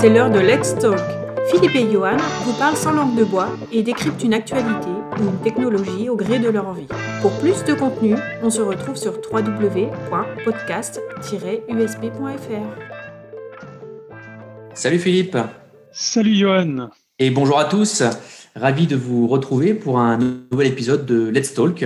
c'est l'heure de Let's Talk. Philippe et Johan vous parlent sans langue de bois et décryptent une actualité ou une technologie au gré de leur envie. Pour plus de contenu, on se retrouve sur www.podcast-usb.fr. Salut Philippe. Salut Johan. Et bonjour à tous. Ravi de vous retrouver pour un nouvel épisode de Let's Talk.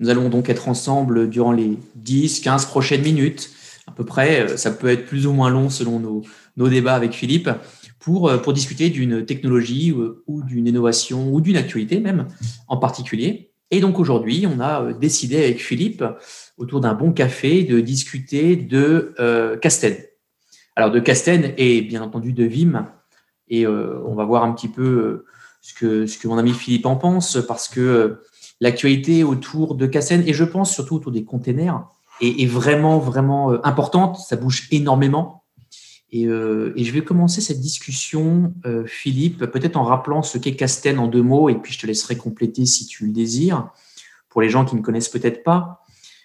Nous allons donc être ensemble durant les 10-15 prochaines minutes à peu près. Ça peut être plus ou moins long selon nos, nos débats avec Philippe pour, pour discuter d'une technologie ou d'une innovation ou d'une actualité même en particulier. Et donc aujourd'hui, on a décidé avec Philippe, autour d'un bon café, de discuter de euh, Casten. Alors de Casten et bien entendu de Vim. Et euh, on va voir un petit peu ce que, ce que mon ami Philippe en pense, parce que l'actualité autour de Casten, et je pense surtout autour des containers, est, est vraiment, vraiment euh, importante. Ça bouge énormément. Et, euh, et, je vais commencer cette discussion, euh, Philippe, peut-être en rappelant ce qu'est Casten en deux mots, et puis je te laisserai compléter si tu le désires, pour les gens qui ne connaissent peut-être pas.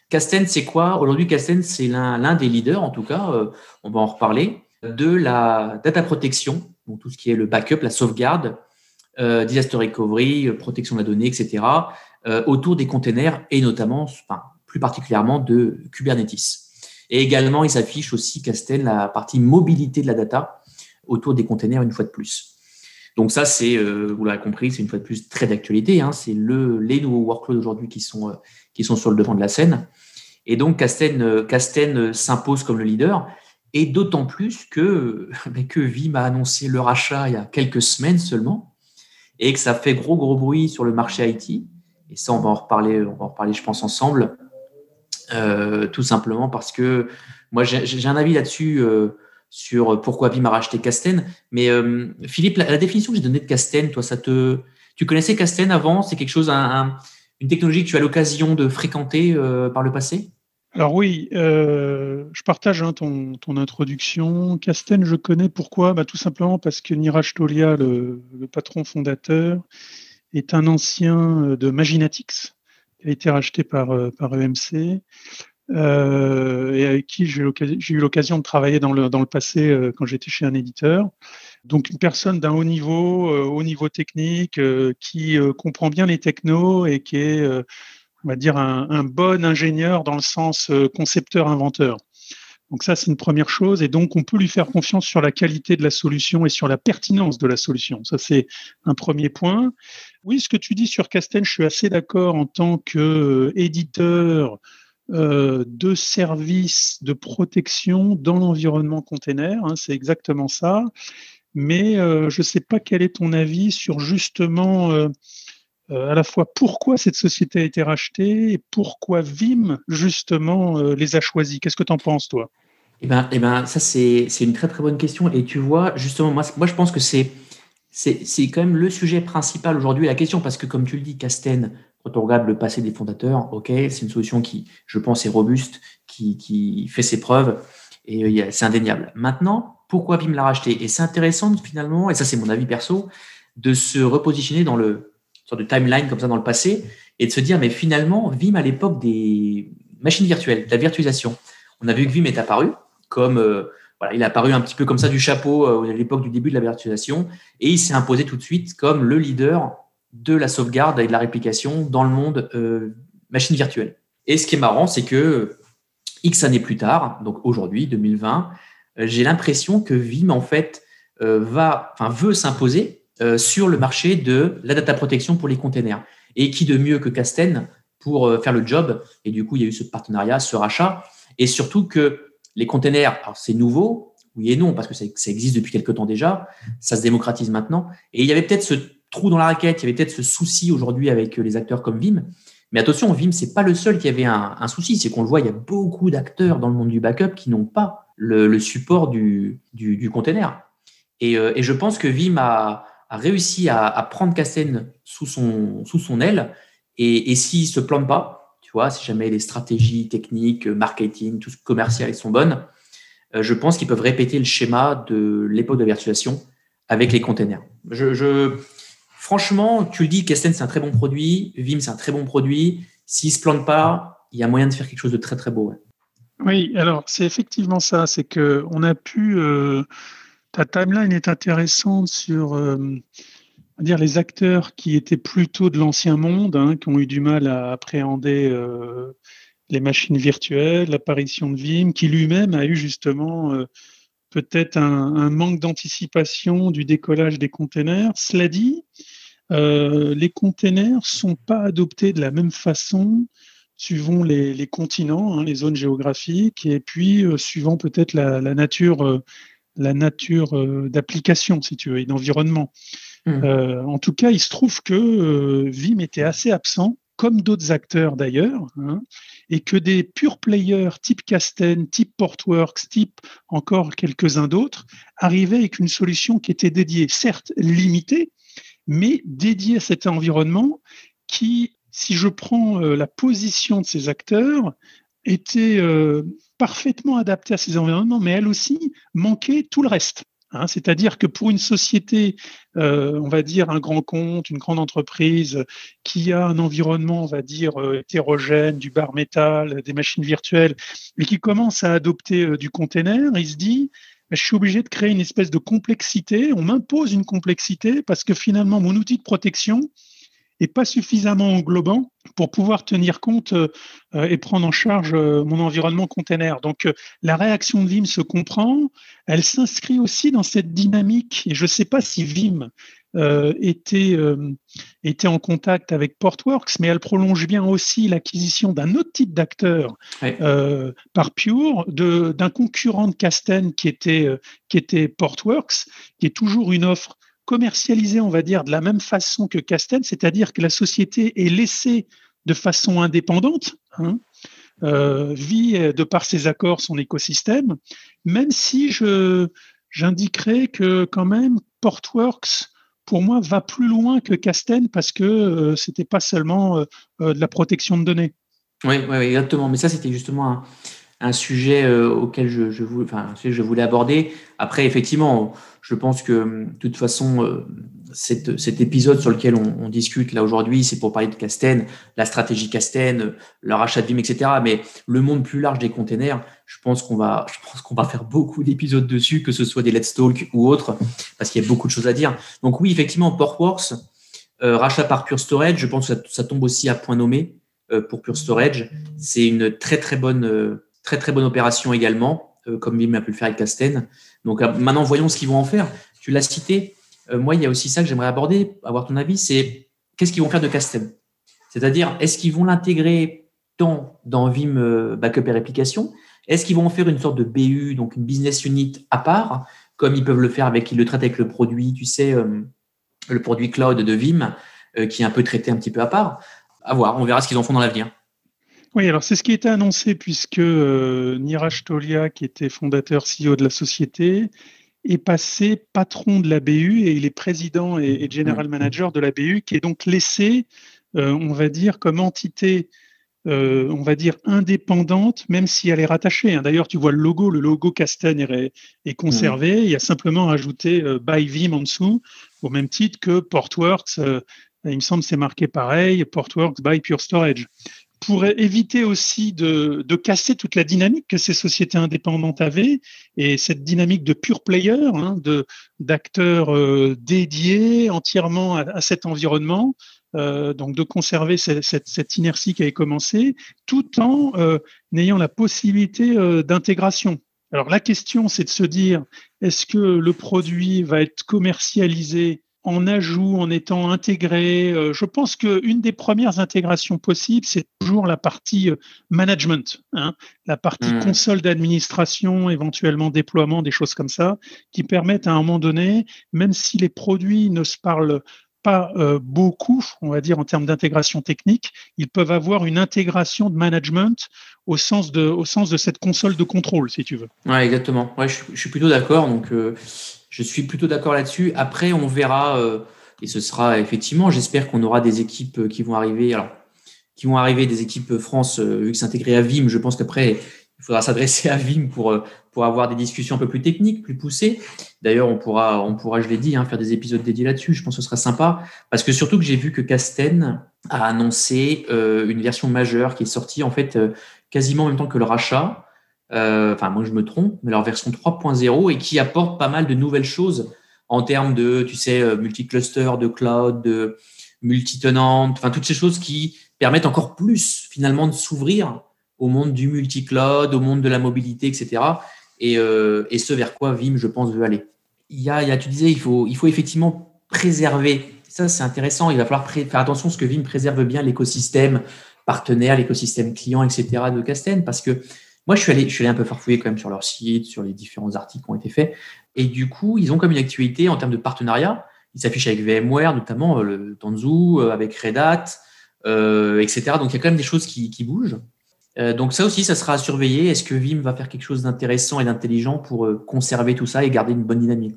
Casten, c'est quoi? Aujourd'hui, Casten, c'est l'un des leaders, en tout cas, euh, on va en reparler, de la data protection, donc tout ce qui est le backup, la sauvegarde, disaster recovery, protection de la donnée, etc., autour des containers et notamment, plus particulièrement de Kubernetes. Et également, il s'affiche aussi, Casten, la partie mobilité de la data autour des containers une fois de plus. Donc ça, c'est, euh, vous l'avez compris, c'est une fois de plus très d'actualité. Hein, c'est le, les nouveaux workloads aujourd'hui qui sont, euh, qui sont sur le devant de la scène. Et donc, Casten, euh, Casten s'impose comme le leader. Et d'autant plus que, que Vim a annoncé le rachat il y a quelques semaines seulement et que ça fait gros, gros bruit sur le marché IT. Et ça, on va en reparler, on va en reparler je pense, ensemble. Euh, tout simplement parce que moi, j'ai un avis là-dessus euh, sur pourquoi Vim a racheté Casten. Mais euh, Philippe, la, définition que j'ai donnée de Casten, toi, ça te, tu connaissais Casten avant? C'est quelque chose, un, un, une technologie que tu as l'occasion de fréquenter par le passé? Alors oui, je partage hein, ton, ton, introduction. Casten, je connais. Pourquoi? Bah, Tout simplement parce que Niraj Tolia, le, le, patron fondateur, est un ancien de Maginatix, qui a été racheté par, par EMC, euh, et avec qui j'ai eu l'occasion de travailler dans le, dans le passé euh, quand j'étais chez un éditeur. Donc une personne d'un haut niveau, euh, haut niveau technique, qui comprend bien les technos et qui est on va dire, un, bon ingénieur dans le sens concepteur-inventeur. Donc ça, c'est une première chose. Et donc, on peut lui faire confiance sur la qualité de la solution et sur la pertinence de la solution. Ça, c'est un premier point. Oui, ce que tu dis sur Casten, je suis assez d'accord en tant qu'éditeur euh, de services de protection dans l'environnement container. Hein, c'est exactement ça. Mais euh, je ne sais pas quel est ton avis sur justement euh, à la fois pourquoi cette société a été rachetée et pourquoi Vim, justement, les a choisis. Qu'est-ce que tu en penses, toi? Eh bien, eh ben, ça, c'est une très, très bonne question. Et tu vois, justement, moi je pense que c'est c'est quand même le sujet principal aujourd'hui, la question, parce que comme tu le dis, Casten, quand on regarde le passé des fondateurs, ok, c'est une solution qui, je pense, est robuste, qui, qui fait ses preuves, et euh, c'est indéniable. Maintenant, pourquoi Vim l'a racheté? Et c'est intéressant finalement, et ça c'est mon avis perso, de se repositionner dans le, de timeline comme ça dans le passé et de se dire, mais finalement, Vim à l'époque des machines virtuelles, de la virtualisation, on a vu que Vim est apparu comme, euh, il est apparu un petit peu comme ça du chapeau euh, à l'époque du début de la virtualisation et il s'est imposé tout de suite comme le leader de la sauvegarde et de la réplication dans le monde euh, machine virtuelle. Et ce qui est marrant, c'est que X années plus tard, donc aujourd'hui, 2020, euh, j'ai l'impression que Vim, en fait, euh, va, enfin, veut s'imposer euh, sur le marché de la data protection pour les containers. Et qui de mieux que Casten pour euh, faire le job Et du coup, il y a eu ce partenariat, ce rachat. Et surtout que les containers, c'est nouveau, oui et non, parce que ça, existe depuis quelques temps déjà, ça se démocratise maintenant. Et il y avait peut-être ce trou dans la raquette, il y avait peut-être ce souci aujourd'hui avec les acteurs comme Vim. Mais attention, Vim, c'est pas le seul qui avait un, souci, c'est qu'on le voit, il y a beaucoup d'acteurs dans le monde du backup qui n'ont pas le, support du, du, container. Et, euh, et, je pense que Vim a, réussi à, prendre Cassen sous son, sous son aile. Et, et s'il se plante pas, si jamais les stratégies techniques, marketing, tout ce commercial sont bonnes, euh, je pense qu'ils peuvent répéter le schéma de l'époque de virtualisation avec les containers. Je, franchement, tu le dis, Cassen, c'est un très bon produit. Vim, c'est un très bon produit. S'il se plante pas, il y a moyen de faire quelque chose de très, très beau. Oui, alors c'est effectivement ça. C'est que on a pu. Euh ta timeline est intéressante sur dire les acteurs qui étaient plutôt de l'ancien monde, hein, qui ont eu du mal à appréhender euh, les machines virtuelles, l'apparition de Vim, qui lui-même a eu justement euh, peut-être un, manque d'anticipation du décollage des containers. Cela dit, euh, les containers sont pas adoptés de la même façon suivant les, continents, hein, les zones géographiques, et puis suivant peut-être la, la, nature, la nature d'application, si tu veux, et d'environnement. Mmh. Euh, en tout cas, il se trouve que euh, Vim était assez absent, comme d'autres acteurs d'ailleurs, hein, et que des pure players type Casten, type Portworx, type encore quelques-uns d'autres, arrivaient avec une solution qui était dédiée, certes limitée, mais dédiée à cet environnement qui, si je prends euh, la position de ces acteurs, était parfaitement adaptée à ces environnements, mais elle aussi manquait tout le reste. Hein, c'est-à-dire que pour une société, euh, on va dire un grand compte, une grande entreprise qui a un environnement, on va dire, euh, hétérogène, du bar métal, des machines virtuelles, mais qui commence à adopter euh, du container, il se dit, bah, je suis obligé de créer une espèce de complexité, on m'impose une complexité parce que finalement, mon outil de protection, et pas suffisamment englobant pour pouvoir tenir compte euh, et prendre en charge euh, mon environnement container. Donc euh, la réaction de Vim se comprend, elle s'inscrit aussi dans cette dynamique, et je ne sais pas si Vim était, était en contact avec Portworx, mais elle prolonge bien aussi l'acquisition d'un autre type d'acteur par Pure, d'un concurrent de Casten qui était, qui était Portworx, qui est toujours une offre commercialisé, on va dire, de la même façon que Castel, c'est-à-dire que la société est laissée de façon indépendante, hein, euh, vit de par ses accords son écosystème, même si je j'indiquerai que quand même Portworx pour moi va plus loin que Castel parce que euh, c'était pas seulement euh, de la protection de données. Oui, exactement. Mais ça, c'était justement un sujet auquel je, je, voulais, enfin, je voulais aborder. Après, effectivement, je pense que, de toute façon, euh, cet épisode sur lequel on, discute là aujourd'hui, c'est pour parler de Casten, la stratégie Casten, le rachat de Vim, etc. Mais le monde plus large des containers, je pense qu'on va, je pense qu'on va faire beaucoup d'épisodes dessus, que ce soit des Let's Talk ou autres, parce qu'il y a beaucoup de choses à dire. Donc oui, effectivement, Portworx, euh, rachat par Pure Storage, je pense que ça, tombe aussi à point nommé euh, pour Pure Storage. C'est une très très bonne, très très bonne opération également, comme Vim a pu le faire avec Casten. Donc euh, maintenant, voyons ce qu'ils vont en faire. Tu l'as cité. Euh, moi, il y a aussi ça que j'aimerais aborder, avoir ton avis, c'est qu'est-ce qu'ils vont faire de Castem C'est-à-dire, est-ce qu'ils vont l'intégrer tant dans Vim euh, Backup et Réplication? Est-ce qu'ils vont en faire une sorte de BU, donc une business unit à part, comme ils peuvent le faire avec, ils le traitent avec le produit, tu sais, le produit cloud de Vim, qui est un peu traité un petit peu à part? À voir, on verra ce qu'ils en font dans l'avenir. Oui, alors c'est ce qui était annoncé puisque euh, Niraj Tolia, qui était fondateur CEO de la société, est passé patron de la BU et il est président et, general manager de la BU, qui est donc laissé, euh, on va dire, comme entité, euh, on va dire, indépendante, même si elle est rattachée. Hein. D'ailleurs, tu vois le logo, le logo Castagne est, conservé. Il y a simplement ajouté by Vim en dessous, au même titre que Portworx. il me semble c'est marqué pareil, Portworx by Pure Storage pour éviter aussi de, casser toute la dynamique que ces sociétés indépendantes avaient et cette dynamique de pure player, hein, de d'acteurs euh, dédiés entièrement à, cet environnement, euh, donc de conserver cette, inertie qui avait commencé, tout en euh, ayant la possibilité d'intégration. Alors la question, c'est de se dire, est-ce que le produit va être commercialisé en ajout, en étant intégré. Euh, je pense qu'une des premières intégrations possibles, c'est toujours la partie euh, management, hein, la partie hmm. console d'administration, éventuellement déploiement, des choses comme ça, qui permettent à un moment donné, même si les produits ne se parlent pas euh, beaucoup, on va dire en termes d'intégration technique, ils peuvent avoir une intégration de management au sens de, au sens de cette console de contrôle, si tu veux. Ouais, exactement. Ouais, je, suis plutôt d'accord. Donc, je suis plutôt d'accord là-dessus. Après, on verra, euh, et ce sera effectivement, j'espère qu'on aura des équipes euh, qui vont arriver. Alors, qui vont arriver des équipes France, euh, vu intégré à Vim. Je pense qu'après, il faudra s'adresser à Vim pour, pour avoir des discussions un peu plus techniques, plus poussées. D'ailleurs, on pourra, on pourra, je l'ai dit, hein, faire des épisodes dédiés là-dessus. Je pense que ce sera sympa. Parce que surtout que j'ai vu que Casten a annoncé une version majeure qui est sortie en fait quasiment en même temps que le rachat. Enfin moi je me trompe, mais leur version 3.0 et qui apporte pas mal de nouvelles choses en termes de, tu sais, multi-cluster, de cloud, de multi-tenante, enfin toutes ces choses qui permettent encore plus finalement de s'ouvrir au monde du multi-cloud, au monde de la mobilité, etc. Et, et, ce vers quoi Vim, je pense, veut aller. Il y a tu disais, il faut, il faut effectivement préserver. Ça, c'est intéressant. Il va falloir faire attention à ce que Vim préserve bien l'écosystème partenaire, l'écosystème client, etc. de Casten, parce que moi, je suis allé, un peu farfouiller quand même sur leur site, sur les différents articles qui ont été faits. Et du coup, ils ont comme une actualité en termes de partenariat. Ils s'affichent avec VMware, notamment euh, le Tanzu, euh, avec Red Hat, euh, etc. Donc, il y a quand même des choses qui, bougent. Donc, ça aussi, ça sera à surveiller. Est-ce que Vim va faire quelque chose d'intéressant et d'intelligent pour conserver tout ça et garder une bonne dynamique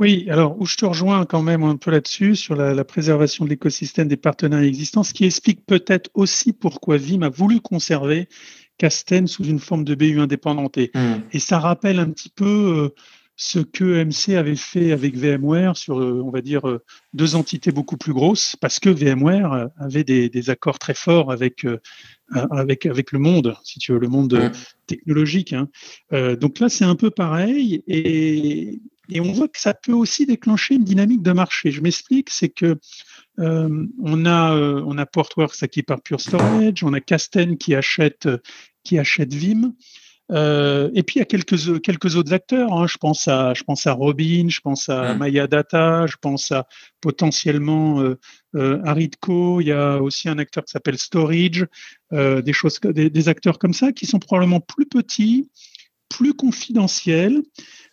oui, alors où je te rejoins quand même un peu là-dessus, sur la, la, préservation de l'écosystème des partenaires existants, ce qui explique peut-être aussi pourquoi Vim a voulu conserver Casten sous une forme de BU indépendante. Et, mmh. et ça rappelle un petit peu euh, ce que MC avait fait avec VMware sur, euh, on va dire, euh, deux entités beaucoup plus grosses, parce que VMware avait des, des accords très forts avec, avec, avec le monde, si tu veux, le monde mmh. technologique. Hein. donc là, c'est un peu pareil. Et, et on voit que ça peut aussi déclencher une dynamique de marché. Je m'explique, c'est que euh, on a euh, on a Portworx qui par Pure Storage, on a Casten qui achète qui achète Vim. Euh, et puis il y a quelques quelques autres acteurs. Hein. Je pense à je pense à Robin, je pense à Maya Data, je pense à potentiellement euh, euh, Aridco. Il y a aussi un acteur qui s'appelle Storage. Des choses des, des, acteurs comme ça qui sont probablement plus petits, plus confidentiels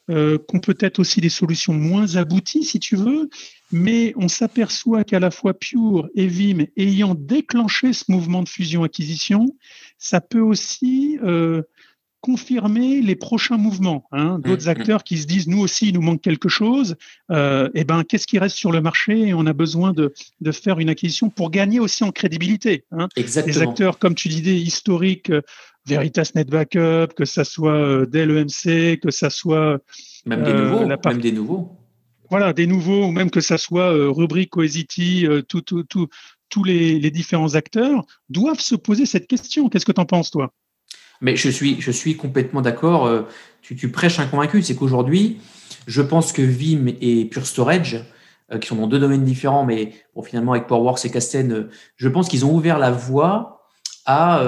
euh, qu'on peut-être aussi des solutions moins abouties, si tu veux, mais on s'aperçoit qu'à la fois Pure et Vim, ayant déclenché ce mouvement de fusion-acquisition, ça peut aussi euh, confirmer les prochains mouvements. Hein, D'autres mmh, mmh. acteurs qui se disent, nous aussi, il nous manque quelque chose, euh, eh ben, qu'est-ce qui reste sur le marché Et on a besoin de, de faire une acquisition pour gagner aussi en crédibilité. Hein. Exactement. Les acteurs, comme tu disais, historiques, Veritas Net Backup, que ça soit euh, Dell EMC, que ça soit... Même des nouveaux. La part... Même des nouveaux. Voilà, des nouveaux, ou même que ça soit euh, Rubric, Cohesity, tout, tout, tout, tous les, les différents acteurs doivent se poser cette question. Qu'est-ce que tu en penses, toi? Mais je suis, je suis complètement d'accord. Euh, tu, tu, prêches un convaincu. C'est qu'aujourd'hui, je pense que Vim et Pure Storage, euh, qui sont dans deux domaines différents, mais bon, finalement, avec PowerWorks et Casten, euh, je pense qu'ils ont ouvert la voie à,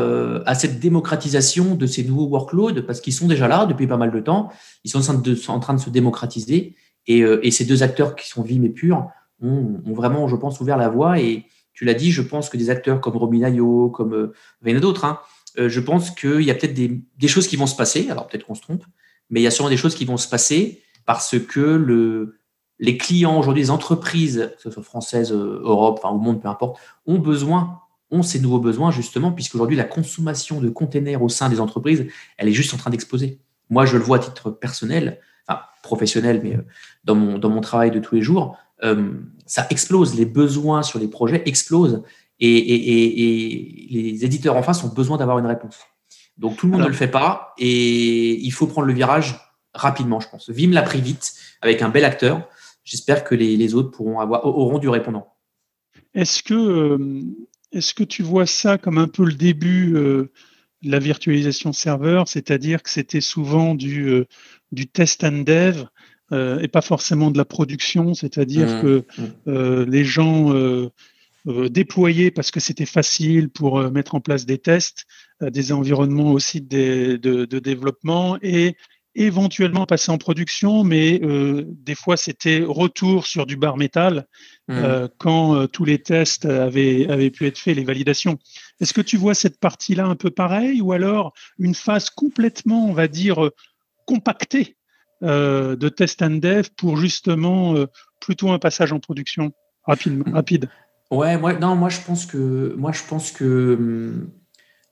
à, cette démocratisation de ces nouveaux workloads parce qu'ils sont déjà là depuis pas mal de temps. Ils sont en train de, se démocratiser. Et, et, ces deux acteurs qui sont Vim et Pure ont, vraiment, je pense, ouvert la voie. Et tu l'as dit, je pense que des acteurs comme Robin Ayo, comme il y en a d'autres, hein, euh, je pense qu'il y a peut-être des, choses qui vont se passer. Alors peut-être qu'on se trompe, mais il y a sûrement des choses qui vont se passer parce que le, les clients aujourd'hui, les entreprises, que ce soit françaises, euh, Europe, enfin, au monde, peu importe, ont besoin, ont ces nouveaux besoins justement, puisqu'aujourd'hui la consommation de containers au sein des entreprises, elle est juste en train d'exploser. Moi, je le vois à titre personnel, enfin professionnel, mais euh, dans mon, dans mon travail de tous les jours, ça explose. Les besoins sur les projets explosent et, les éditeurs en face ont besoin d'avoir une réponse. Donc tout le monde ne le fait pas et il faut prendre le virage rapidement, je pense. Vim l'a pris vite avec un bel acteur. J'espère que les, autres pourront avoir, auront du répondant. Est-ce que, euh, est que tu vois ça comme un peu le début euh, de la virtualisation serveur, c'est-à-dire que c'était souvent du, euh, du test and dev et pas forcément de la production, c'est-à-dire mmh, que mmh. les gens euh, déployer parce que c'était facile pour euh, mettre en place des tests, euh, des environnements aussi de, de, de, développement et éventuellement passer en production, mais euh, des fois c'était retour sur du bar métal mmh. euh, quand euh, tous les tests avaient, avaient pu être faits, les validations. Est-ce que tu vois cette partie-là un peu pareil ou alors une phase complètement, on va dire, compactée de test and dev pour justement plutôt un passage en production rapide, rapide? Ouais, moi, non, moi je pense que, moi je pense que, hum,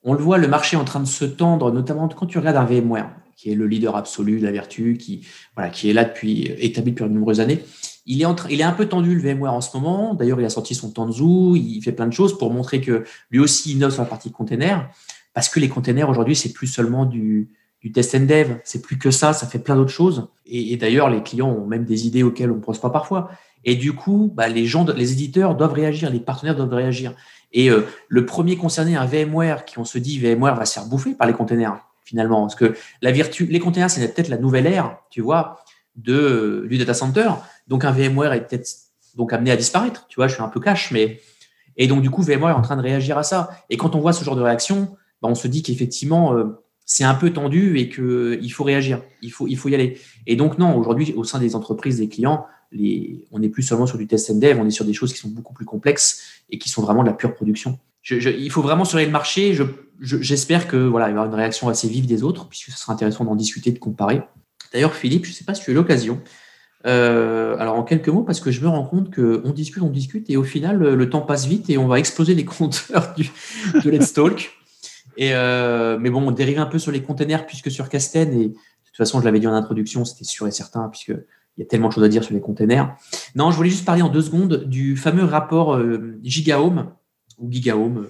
on le voit, le marché est en train de se tendre, notamment quand tu regardes un VMware, qui est le leader absolu de la vertu, qui, voilà, qui est là depuis, établi depuis de nombreuses années. Il est, en il est un peu tendu le VMware en ce moment. D'ailleurs, il a sorti son Tanzu, il fait plein de choses pour montrer que lui aussi innove sur la partie container, parce que les containers aujourd'hui, c'est plus seulement du, du test and dev, c'est plus que ça, ça fait plein d'autres choses. Et, et d'ailleurs, les clients ont même des idées auxquelles on ne pense pas parfois. Et du coup, bah, les gens, les éditeurs doivent réagir, les partenaires doivent réagir. Et euh, le premier concerné, un VMware, qui on se dit VMware va se faire bouffer par les containers. finalement. Parce que la virtu, les containers, c'est peut-être la nouvelle ère, tu vois, de, du data center. Donc un VMware est peut-être donc amené à disparaître. Tu vois, je suis un peu cash, mais et donc du coup VMware est en train de réagir à ça. Et quand on voit ce genre de réaction, bah, on se dit qu'effectivement euh, c'est un peu tendu et que il faut réagir, il faut il faut y aller. Et donc non, aujourd'hui au sein des entreprises, des clients, on n'est plus seulement sur du test and dev, on est sur des choses qui sont beaucoup plus complexes et qui sont vraiment de la pure production. il faut vraiment surveiller le marché. J'espère que voilà, il y avoir une réaction assez vive des autres, puisque ce sera intéressant d'en discuter, de comparer. D'ailleurs, Philippe, je ne sais pas si tu as l'occasion. Euh, alors, en quelques mots, parce que je me rends compte qu'on discute, on discute, et au final, le, temps passe vite et on va exploser les compteurs du, de Let's Talk. Euh, mais bon, on dérive un peu sur les containers, puisque sur Casten, et de toute façon, je l'avais dit en introduction, c'était sûr et certain, puisque il y a tellement de choses à dire sur les containers. Non, je voulais juste parler en deux secondes du fameux rapport euh, Gigahome ou Gigahome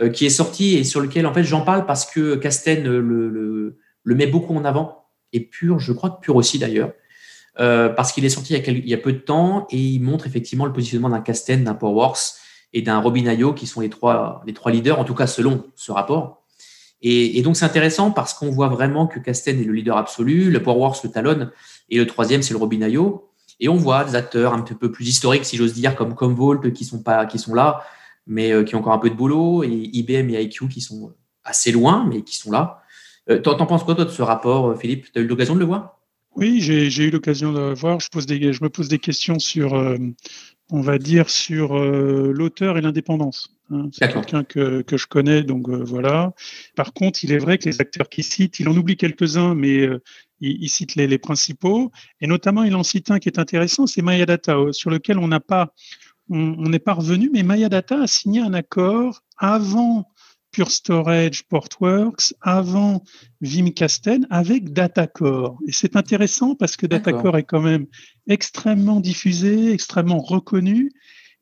euh, qui est sorti et sur lequel en fait j'en parle parce que Casten le, met beaucoup en avant et Pure, je crois que Pure aussi d'ailleurs, euh, parce qu'il est sorti il y, a peu de temps et il montre effectivement le positionnement d'un Casten, d'un PowerWorks et d'un Robin.io qui sont les trois, les trois leaders, en tout cas selon ce rapport. Et, et donc c'est intéressant parce qu'on voit vraiment que Casten est le leader absolu, le PowerWorks le talonne et le troisième, c'est le Robin.io. Et on voit des acteurs un petit peu plus historiques, si j'ose dire, comme Commvault, qui sont, pas, qui sont là, mais euh, qui ont encore un peu de boulot, et IBM et IQ qui sont assez loin, mais qui sont là. Euh, T'en penses quoi, toi, de ce rapport, euh, Philippe? Tu as eu l'occasion de le voir? Oui, j'ai eu l'occasion de le voir. Je, pose des, je me pose des questions sur, euh, on va dire, sur l'auteur et l'indépendance. Hein. C'est quelqu'un que, que, je connais, donc voilà. Par contre, il est vrai que les acteurs qui citent, il en oublie quelques-uns, mais il, cite les, principaux, et notamment il en cite un qui est intéressant, c'est Mayadata, euh, sur lequel on n'a pas, on n'est pas revenu, mais Mayadata a signé un accord avant Pure Storage Portworx, avant Vimcasten avec Datacore. Et c'est intéressant parce que Datacore est quand même extrêmement diffusé, extrêmement reconnu,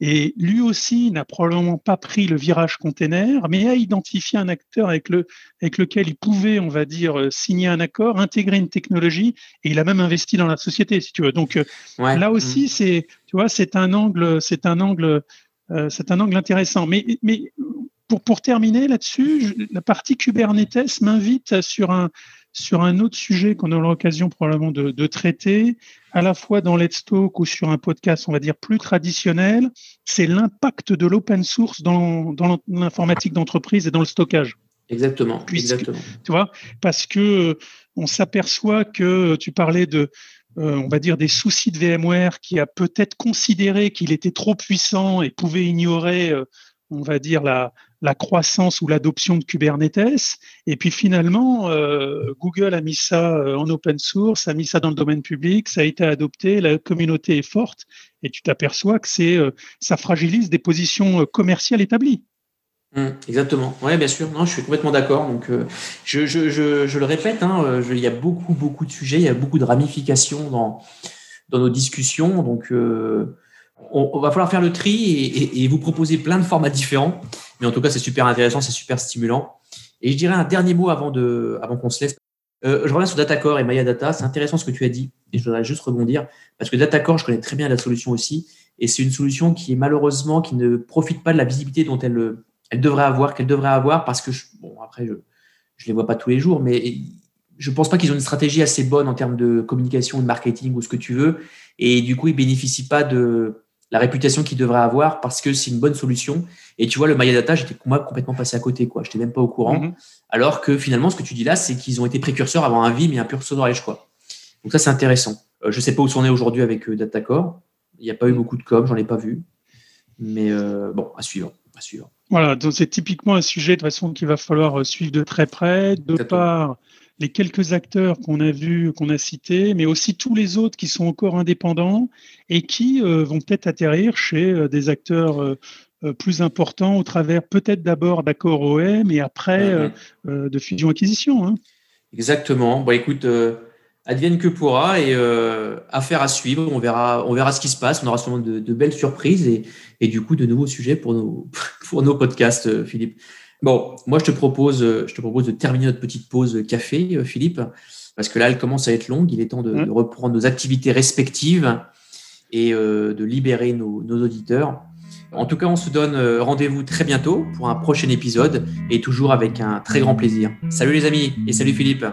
et lui aussi n'a probablement pas pris le virage container, mais a identifié un acteur avec, le, avec lequel il pouvait, on va dire, euh, signer un accord, intégrer une technologie, et il a même investi dans la société, si tu veux. Donc euh, là aussi, mm. c'est, tu vois, c'est un angle, c'est un angle, euh, c'est un angle intéressant. Mais, mais pour, pour terminer là-dessus, la partie Kubernetes m'invite sur un, sur un autre sujet qu'on a l'occasion probablement de, de, traiter, à la fois dans Let's Talk ou sur un podcast, on va dire, plus traditionnel, c'est l'impact de l'open source dans, dans l'informatique d'entreprise et dans le stockage. Exactement, exactement. Tu vois, parce que on s'aperçoit que tu parlais de, euh, on va dire, des soucis de VMware qui a peut-être considéré qu'il était trop puissant et pouvait ignorer, euh, on va dire, la, la croissance ou l'adoption de Kubernetes. Et puis finalement, euh, Google a mis ça euh, en open source, a mis ça dans le domaine public, ça a été adopté, la communauté est forte, et tu t'aperçois que c'est, euh, ça fragilise des positions commerciales établies. Mmh, exactement. Oui, bien sûr. Non, je suis complètement d'accord. Donc, je, le répète, hein, il y a beaucoup, beaucoup de sujets, il y a beaucoup de ramifications dans, nos discussions. Donc, on, va falloir faire le tri et, vous proposer plein de formats différents. Mais en tout cas, c'est super intéressant, c'est super stimulant. Et je dirais un dernier mot avant, de, avant qu'on se laisse. Euh, je reviens sur Datacore et Maya Data. C'est intéressant ce que tu as dit. Et je voudrais juste rebondir. Parce que Datacore, je connais très bien la solution aussi. Et c'est une solution qui est malheureusement, qui ne profite pas de la visibilité dont elle, devrait avoir, qu'elle devrait avoir. Parce que, bon, après, je ne les vois pas tous les jours. Mais je ne pense pas qu'ils ont une stratégie assez bonne en termes de communication, de marketing ou ce que tu veux. Et du coup, ils bénéficient pas de la réputation qu'il devrait avoir parce que c'est une bonne solution. Et tu vois, le Maya Data, j'étais moi complètement passé à côté, quoi. Je n'étais même pas au courant. Mhm. Alors que finalement, ce que tu dis là, c'est qu'ils ont été précurseurs avant un Vim et un Pure Storage, quoi. Donc ça, c'est intéressant. Euh, je ne sais pas où on est aujourd'hui avec euh, Datacore. Il n'y a pas eu beaucoup de com, j'en ai pas vu. Mais euh, bon, à suivre. À suivre. Voilà, donc c'est typiquement un sujet de façon qu'il va falloir suivre de très près, de part les quelques acteurs qu'on a vus, qu'on a cités, mais aussi tous les autres qui sont encore indépendants et qui euh, vont peut-être atterrir chez euh, des acteurs euh, plus importants au travers peut-être d'abord d'accords OM et après mm-hmm. de fusion-acquisition. Hein. Exactement. Bon, écoute, advienne que pourra et affaire à suivre. On verra, on verra ce qui se passe. On aura sûrement de, de belles surprises et, et, du coup de nouveaux sujets pour nos, pour nos podcasts, Philippe. Bon, moi, je te propose, euh, je te propose de terminer notre petite pause café, euh, Philippe, parce que là, elle commence à être longue. Il est temps de, mmh. reprendre nos activités respectives et euh, de libérer nos, auditeurs. En tout cas, on se donne rendez-vous très bientôt pour un prochain épisode et toujours avec un très grand plaisir. Salut les amis et salut Philippe.